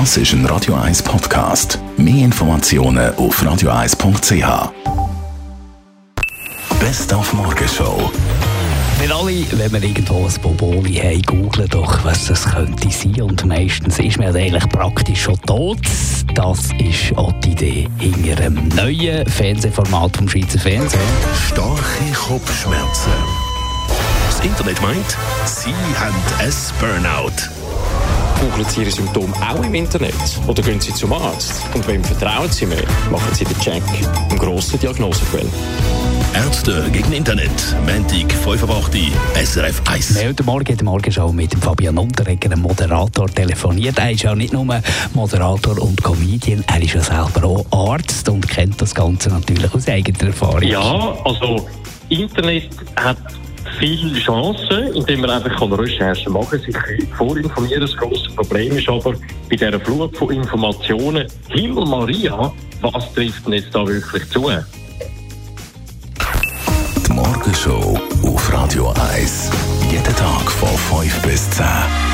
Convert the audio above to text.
Das ist ein Radio 1 Podcast. Mehr Informationen auf radio1.ch. Best auf Morgenshow. Wir alle, wenn wir irgendwo ein Boboli haben, googeln doch, was das könnte sein. Und meistens ist man eigentlich praktisch schon tot. Das ist auch die Idee hinter einem neuen Fernsehformat vom Schweizer Fernsehen. Starke Kopfschmerzen. Das Internet meint, Sie haben ein Burnout. Googeln Sie Ihre Symptome auch im Internet? Oder gehen Sie zum Arzt? Und wem vertrauen Sie mehr? Machen Sie den Check im grossen Diagnosequell. Ärzte gegen Internet. Montag, 5 ab 8 SRF 1. Wir heute Morgen in der Morgenschau mit dem Fabian Unterreger, einem Moderator, telefoniert. Er ist ja nicht nur Moderator und Comedian, er ist ja selber auch Arzt und kennt das Ganze natürlich aus eigener Erfahrung. Ja, also Internet hat viele Chancen, indem man einfach kann Recherchen machen kann, sich vorinformieren. Das grosse Problem ist aber bei dieser Flut von Informationen, Himmel Maria, was trifft denn jetzt da wirklich zu? Die Morgenshow auf Radio 1. Jeden Tag von 5 bis 10.